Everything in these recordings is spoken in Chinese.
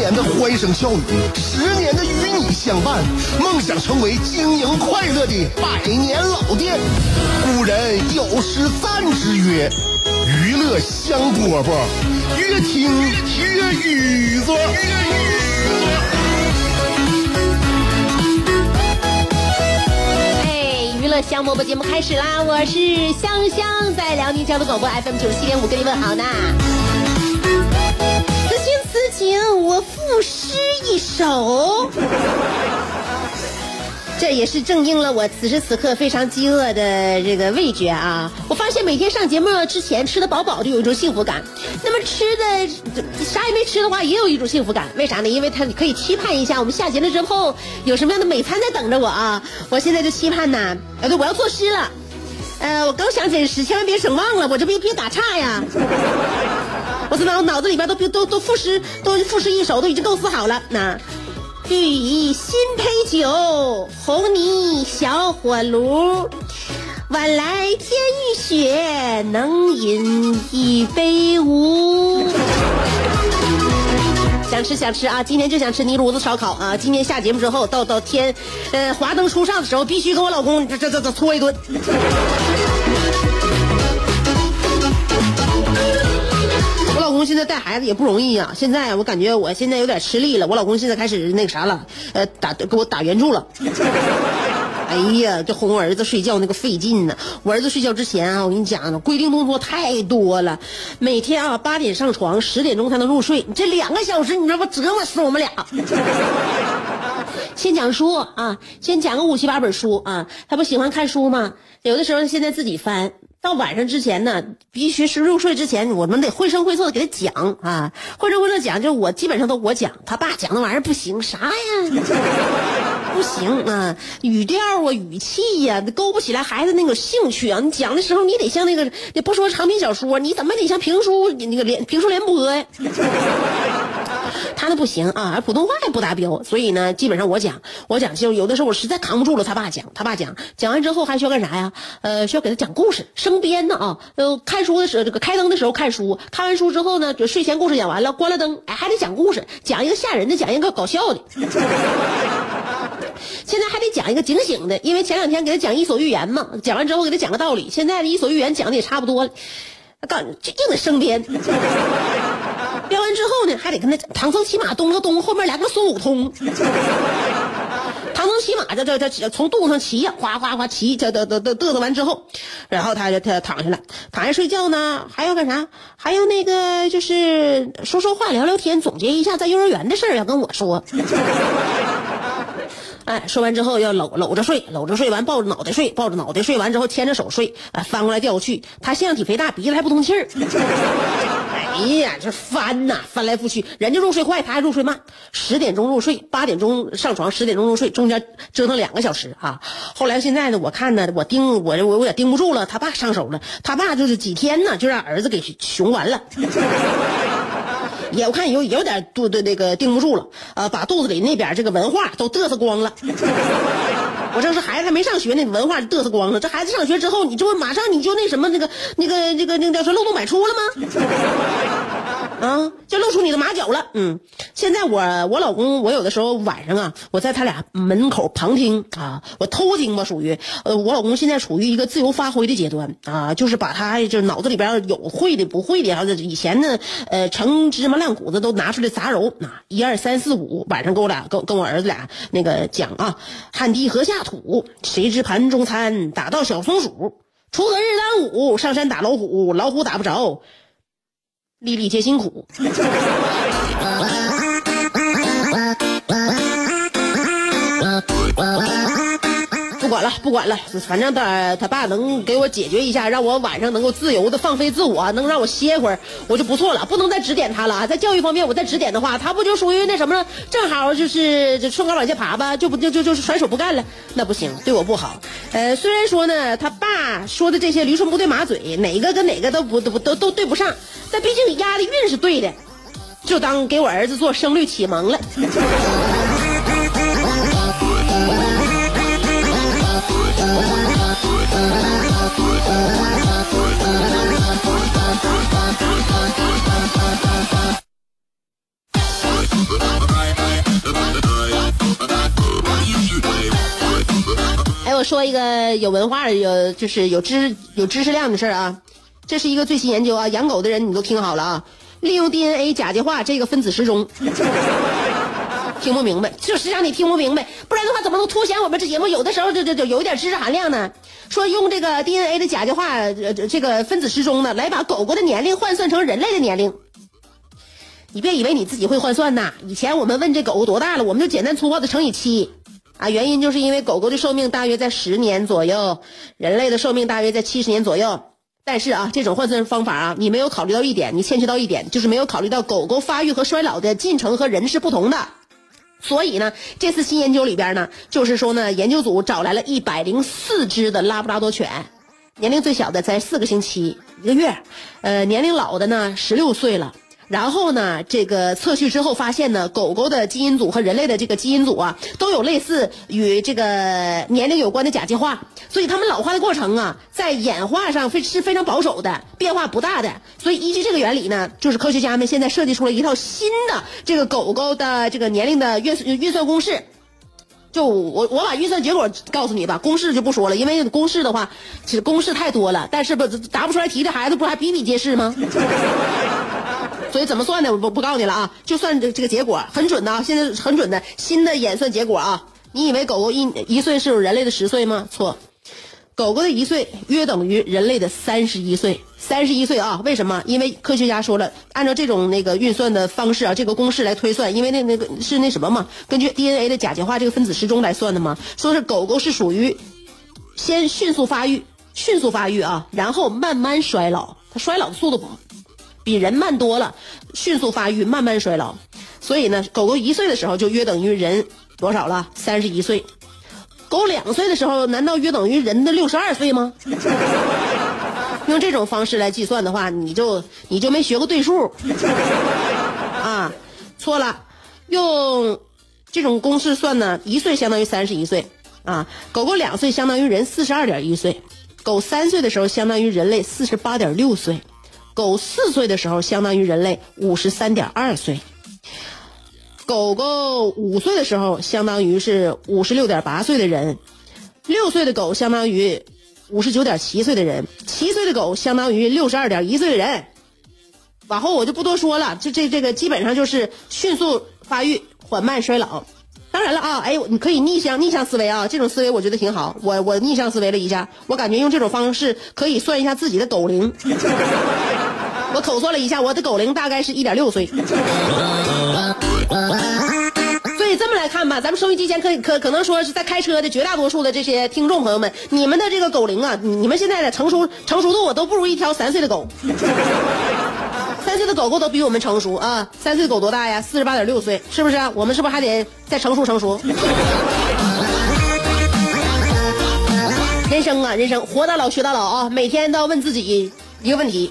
年的欢声笑语，十年的与你相伴，梦想成为经营快乐的百年老店。古人有诗赞之曰：“娱乐香饽饽，越听越雨左。”哎，娱乐香饽饽节目开始啦！我是香香，在辽宁交通广播 FM 九十七点五跟你问好呢。行，我赋诗一首。这也是正应了我此时此刻非常饥饿的这个味觉啊！我发现每天上节目之前吃的饱饱的，有一种幸福感。那么吃的啥也没吃的话，也有一种幸福感。为啥呢？因为它可以期盼一下我们下节目之后有什么样的美餐在等着我啊！我现在就期盼呐，啊对，我要作诗了。呃，我刚想起来诗，千万别整忘了，我这别别打岔呀。我这脑脑子里边都都都赋诗，都赋诗一首，都已经构思好了。那。绿蚁新醅酒，红泥小火炉。晚来天欲雪，能饮一杯无？想吃想吃啊！今天就想吃泥炉子烧烤啊！今天下节目之后，到到天，呃，华灯初上的时候，必须跟我老公这这这搓一顿。公现在带孩子也不容易呀，现在我感觉我现在有点吃力了。我老公现在开始那个啥了，呃，打给我打援助了。哎呀，这哄儿子睡觉那个费劲呢。我儿子睡觉之前啊，我跟你讲，规定动作太多了。每天啊，八点上床，十点钟才能入睡。这两个小时，你知道不？折磨死我们俩。先讲书啊，先讲个五七八本书啊。他不喜欢看书吗？有的时候现在自己翻。到晚上之前呢，必须是入睡之前，我们得绘声绘色的给他讲啊，绘声绘色讲，就我基本上都我讲，他爸讲那玩意儿不行，啥呀？不行啊，语调啊，语气呀，勾不起来孩子那个兴趣啊。你讲的时候，你得像那个，你不说长篇小说，你怎么得像评书那个连评书联播呀？他那不行啊，而普通话也不达标，所以呢，基本上我讲，我讲就有的时候我实在扛不住了，他爸讲，他爸讲，讲完之后还需要干啥呀？呃，需要给他讲故事，生编呢啊。呃，看书的时候，这个开灯的时候看书，看完书之后呢，就睡前故事讲完了，关了灯，哎，还得讲故事，讲一个吓人的，讲一个搞笑的。现在还得讲一个警醒的，因为前两天给他讲《伊索寓言》嘛，讲完之后给他讲个道理。现在的《伊索寓言》讲的也差不多了，干就硬得生编。编完之后呢，还得跟他唐僧骑马东个东，后面来个孙悟空。唐僧骑马，这这这从肚子上骑呀，哗哗哗骑，这嘚嘚嘚嘚瑟完之后，然后他就他躺下了，躺下睡觉呢，还要干啥？还要那个就是说说话，聊聊天，总结一下在幼儿园的事儿，要跟我说。哎，说完之后要搂搂着睡，搂着睡完抱着脑袋睡，抱着脑袋睡完之后牵着手睡，哎，翻过来调过去。他腺样体肥大，鼻子还不通气儿。哎呀，这翻呐，翻来覆去，人家入睡快，他还入睡慢。十点钟入睡，八点钟上床，十点钟入睡，中间折腾两个小时啊。后来现在呢，我看呢，我盯我我我也盯不住了，他爸上手了，他爸就是几天呢，就让儿子给熊完了。也我看有有点肚的那个盯不住了，呃，把肚子里那边这个文化都嘚瑟光了。我这是孩子还没上学呢，文化嘚瑟光了。这孩子上学之后，你这不马上你就那什么那个那个那个那个叫说漏洞百出了吗？啊，就露出你的马脚了。嗯，现在我我老公，我有的时候晚上啊，我在他俩门口旁听啊，我偷听吧，属于呃，我老公现在处于一个自由发挥的阶段啊，就是把他就脑子里边有会的不会的，还是以前呢呃成芝麻烂谷子都拿出来杂揉啊，一二三四五，晚上跟我俩跟跟我儿子俩那个讲啊，汗滴禾下土，谁知盘中餐，打到小松鼠，锄禾日当午，上山打老虎，老虎打不着。粒粒皆辛苦。管了，不管了，反正他他爸能给我解决一下，让我晚上能够自由的放飞自我，能让我歇会儿，我就不错了。不能再指点他了，在教育方面我再指点的话，他不就属于那什么，正好就是这顺杆往下爬吧，就不就就就是甩手不干了，那不行，对我不好。呃，虽然说呢，他爸说的这些驴唇不对马嘴，哪个跟哪个都不都都都对不上，但毕竟押的韵是对的，就当给我儿子做声律启蒙了。哎，我说一个有文化、有就是有知有知识量的事儿啊，这是一个最新研究啊，养狗的人你都听好了啊，利用 DNA 甲基化这个分子时钟。听不明白，就是让你听不明白，不然的话怎么能凸显我们这节目有的时候就就就有一点知识含量呢？说用这个 DNA 的甲基化呃这个分子时钟呢，来把狗狗的年龄换算成人类的年龄。你别以为你自己会换算呐，以前我们问这狗狗多大了，我们就简单粗暴的乘以七，啊，原因就是因为狗狗的寿命大约在十年左右，人类的寿命大约在七十年左右。但是啊，这种换算方法啊，你没有考虑到一点，你欠缺到一点，就是没有考虑到狗狗发育和衰老的进程和人是不同的。所以呢，这次新研究里边呢，就是说呢，研究组找来了一百零四只的拉布拉多犬，年龄最小的才四个星期一个月，呃，年龄老的呢十六岁了。然后呢，这个测序之后发现呢，狗狗的基因组和人类的这个基因组啊，都有类似与这个年龄有关的甲基化，所以它们老化的过程啊，在演化上非是非常保守的，变化不大的。所以依据这个原理呢，就是科学家们现在设计出了一套新的这个狗狗的这个年龄的运运算公式。就我我把运算结果告诉你吧，公式就不说了，因为公式的话，其实公式太多了，但是不答不出来题的孩子不还比比皆是吗？所以怎么算的我不不告诉你了啊，就算这这个结果很准的啊，现在很准的新的演算结果啊！你以为狗狗一一岁是人类的十岁吗？错，狗狗的一岁约等于人类的三十一岁，三十一岁啊！为什么？因为科学家说了，按照这种那个运算的方式啊，这个公式来推算，因为那那个是那什么嘛，根据 DNA 的甲基化这个分子时钟来算的嘛，说是狗狗是属于先迅速发育，迅速发育啊，然后慢慢衰老，它衰老的速度不。比人慢多了，迅速发育，慢慢衰老，所以呢，狗狗一岁的时候就约等于人多少了？三十一岁。狗两岁的时候，难道约等于人的六十二岁吗？用这种方式来计算的话，你就你就没学过对数啊？错了，用这种公式算呢，一岁相当于三十一岁啊。狗狗两岁相当于人四十二点一岁，狗三岁的时候相当于人类四十八点六岁。狗四岁的时候相当于人类五十三点二岁，狗狗五岁的时候相当于是五十六点八岁的人，六岁的狗相当于五十九点七岁的人，七岁的狗相当于六十二点一岁的人。往后我就不多说了，就这这个基本上就是迅速发育，缓慢衰老。当然了啊，哎，你可以逆向逆向思维啊，这种思维我觉得挺好。我我逆向思维了一下，我感觉用这种方式可以算一下自己的狗龄。我口算了一下，我的狗龄大概是一点六岁。所以这么来看吧，咱们收音机前可可可能说是在开车的绝大多数的这些听众朋友们，你们的这个狗龄啊，你们现在的成熟成熟度我都不如一条三岁的狗。三岁的狗狗都比我们成熟啊！三岁的狗多大呀？四十八点六岁，是不是？我们是不是还得再成熟成熟？人生啊，人生，活到老学到老啊！每天都要问自己一个问题。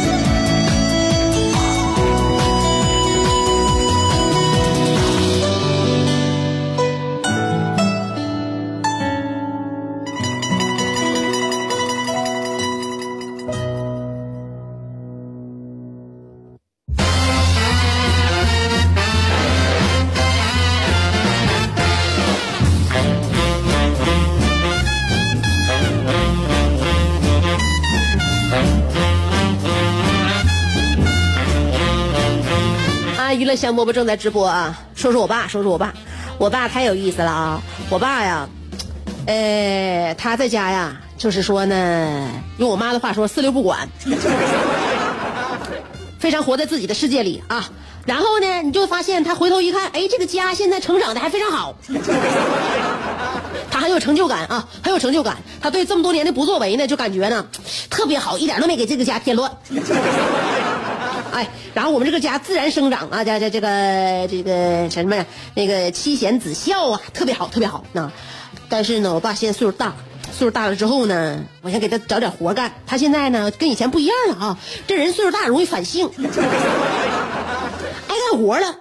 香饽饽正在直播啊！说说我爸，说说我爸，我爸太有意思了啊！我爸呀，呃，他在家呀，就是说呢，用我妈的话说，四六不管，非常活在自己的世界里啊。然后呢，你就发现他回头一看，哎，这个家现在成长的还非常好，他很有成就感啊，很有成就感。他对这么多年的不作为呢，就感觉呢特别好，一点都没给这个家添乱。哎，然后我们这个家自然生长啊，这这这个这个什么呀，那个妻贤子孝啊，特别好，特别好。那但是呢，我爸现在岁数大，岁数大了之后呢，我想给他找点活干。他现在呢，跟以前不一样了啊，这人岁数大容易反性。爱干活了，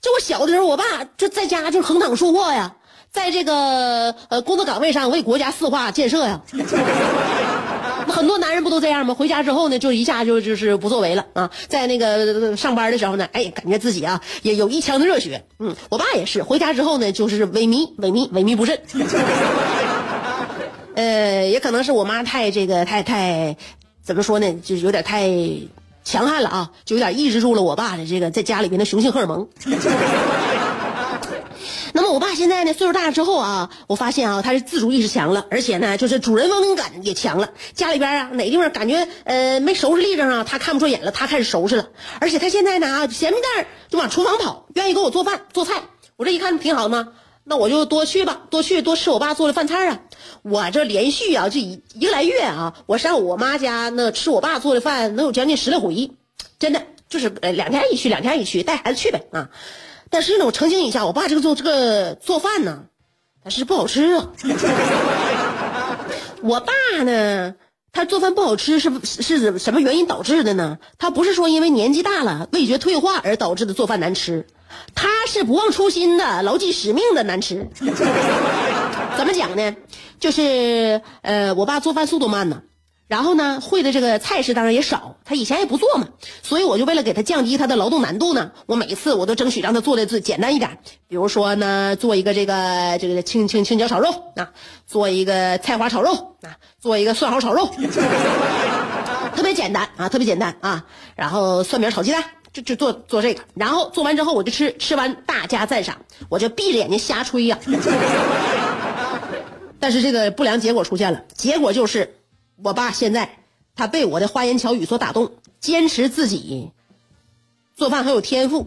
就我小的时候，我爸就在家就横躺竖卧呀，在这个呃工作岗位上为国家四化建设呀。很多男人不都这样吗？回家之后呢，就一下就就是不作为了啊。在那个上班的时候呢，哎，感觉自己啊也有一腔的热血。嗯，我爸也是，回家之后呢，就是萎靡、萎靡、萎靡不振。呃，也可能是我妈太这个太太，怎么说呢，就是有点太。强悍了啊，就有点抑制住了我爸的这个在家里边的雄性荷尔蒙。那么我爸现在呢，岁数大了之后啊，我发现啊，他是自主意识强了，而且呢，就是主人翁感也强了。家里边啊，哪个地方感觉呃没收拾利正啊，他看不顺眼了，他开始收拾了。而且他现在呢啊，闲没蛋就往厨房跑，愿意给我做饭做菜。我这一看挺好的嘛，那我就多去吧，多去多吃我爸做的饭菜啊。我这连续啊，这一一个来月啊，我上我妈家那吃我爸做的饭，能有将近十来回，真的就是两天一去，两天一去，带孩子去呗啊。但是呢，我澄清一下，我爸这个做这个做饭呢，但是不好吃啊。我爸呢，他做饭不好吃是是什么原因导致的呢？他不是说因为年纪大了味觉退化而导致的做饭难吃，他是不忘初心的牢记使命的难吃。怎么讲呢？就是呃，我爸做饭速度慢呢，然后呢，会的这个菜式当然也少，他以前也不做嘛，所以我就为了给他降低他的劳动难度呢，我每次我都争取让他做的最简单一点，比如说呢，做一个这个这个青青青椒炒肉啊，做一个菜花炒肉啊，做一个蒜毫炒肉，特别简单啊，特别简单啊，然后蒜苗炒鸡蛋，就就做做这个，然后做完之后我就吃，吃完大家赞赏，我就闭着眼睛瞎吹呀。但是这个不良结果出现了，结果就是我爸现在他被我的花言巧语所打动，坚持自己做饭很有天赋，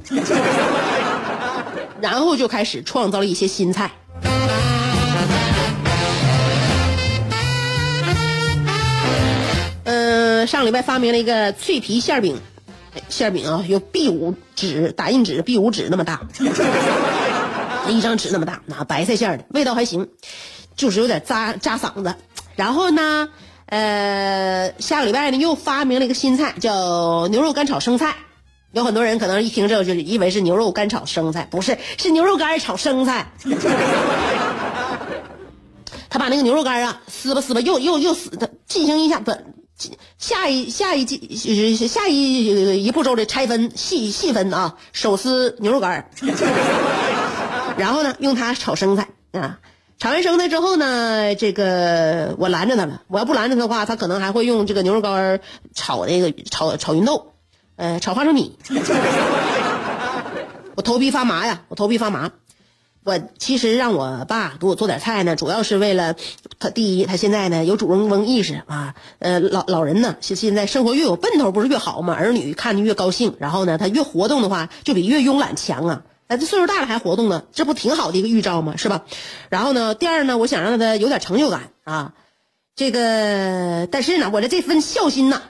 然后就开始创造了一些新菜。嗯，上礼拜发明了一个脆皮馅饼，馅饼啊有 B 五纸打印纸 B 五纸那么大，一张纸那么大，那白菜馅的，味道还行。就是有点扎扎嗓子，然后呢，呃，下个礼拜呢又发明了一个新菜，叫牛肉干炒生菜。有很多人可能一听这个就以为是牛肉干炒生菜，不是，是牛肉干炒生菜。他把那个牛肉干啊撕吧撕吧，又又又撕，他进行一下不下一下一季下一一步骤的拆分细细分啊，手撕牛肉干 然后呢用它炒生菜啊。炒完生菜之后呢，这个我拦着他了。我要不拦着他的话，他可能还会用这个牛肉干炒那个炒炒芸豆，呃，炒花生米。我头皮发麻呀，我头皮发麻。我其实让我爸给我做点菜呢，主要是为了他第一，他现在呢有主人翁意识啊。呃，老老人呢，现现在生活越有奔头不是越好吗？儿女看着越高兴，然后呢，他越活动的话，就比越慵懒强啊。哎，这岁数大了还活动呢，这不挺好的一个预兆吗？是吧？然后呢，第二呢，我想让他有点成就感啊。这个，但是呢，我的这份孝心呐，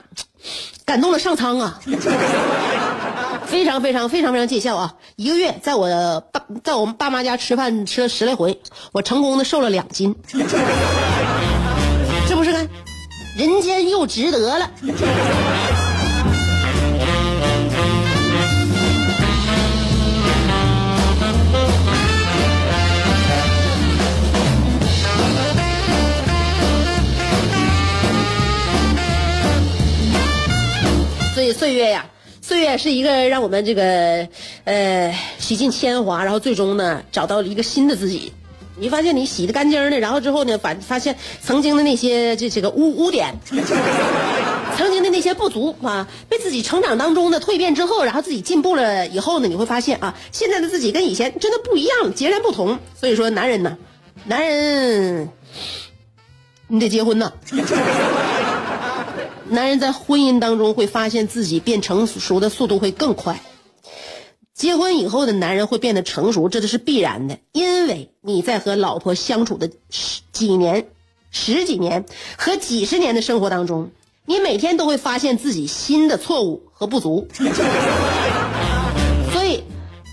感动了上苍啊，非常非常非常非常见效啊！一个月在我爸在我们爸妈家吃饭吃了十来回，我成功的瘦了两斤，这不是看，人间又值得了。岁月呀，岁月是一个让我们这个呃洗尽铅华，然后最终呢找到了一个新的自己。你发现你洗的干净的，然后之后呢，反发现曾经的那些这这个污污点，曾经的那些不足啊，被自己成长当中的蜕变之后，然后自己进步了以后呢，你会发现啊，现在的自己跟以前真的不一样，截然不同。所以说，男人呢，男人，你得结婚呐。男人在婚姻当中会发现自己变成熟的速度会更快。结婚以后的男人会变得成熟，这都是必然的，因为你在和老婆相处的十几年、十几年和几十年的生活当中，你每天都会发现自己新的错误和不足，所以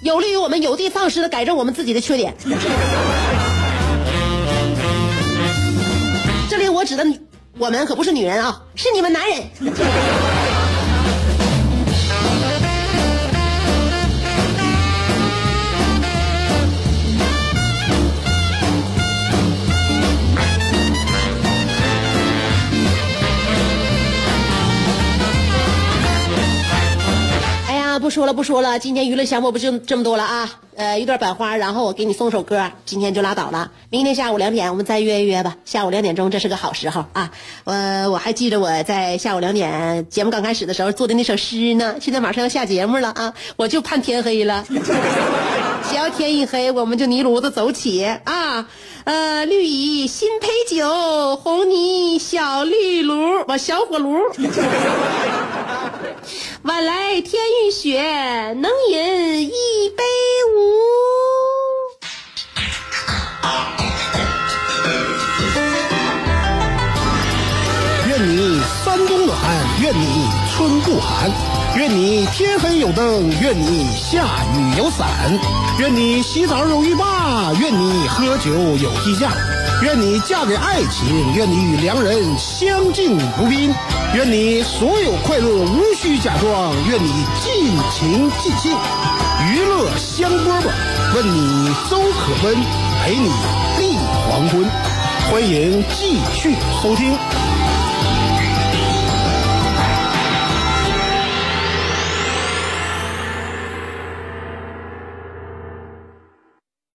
有利于我们有的放矢的改正我们自己的缺点。这里我指的我们可不是女人啊，是你们男人。不说了，不说了。今天娱乐项目不就这么多了啊？呃，一段百花，然后我给你送首歌，今天就拉倒了。明天下午两点我们再约一约吧。下午两点钟，这是个好时候啊。我我还记着我在下午两点节目刚开始的时候做的那首诗呢。现在马上要下节目了啊，我就盼天黑了。只要天一黑，我们就泥炉子走起啊。呃，绿蚁新醅酒，红泥小绿炉，我小火炉。晚来天欲雪，能饮一杯无？愿你山冬暖，愿你春不寒，愿你天黑有灯，愿你下雨有伞，愿你洗澡有浴霸，愿你喝酒有批架。愿你嫁给爱情，愿你与良人相敬如宾，愿你所有快乐无需假装，愿你尽情尽兴，娱乐香饽饽，问你粥可温，陪你立黄昏，欢迎继续收听。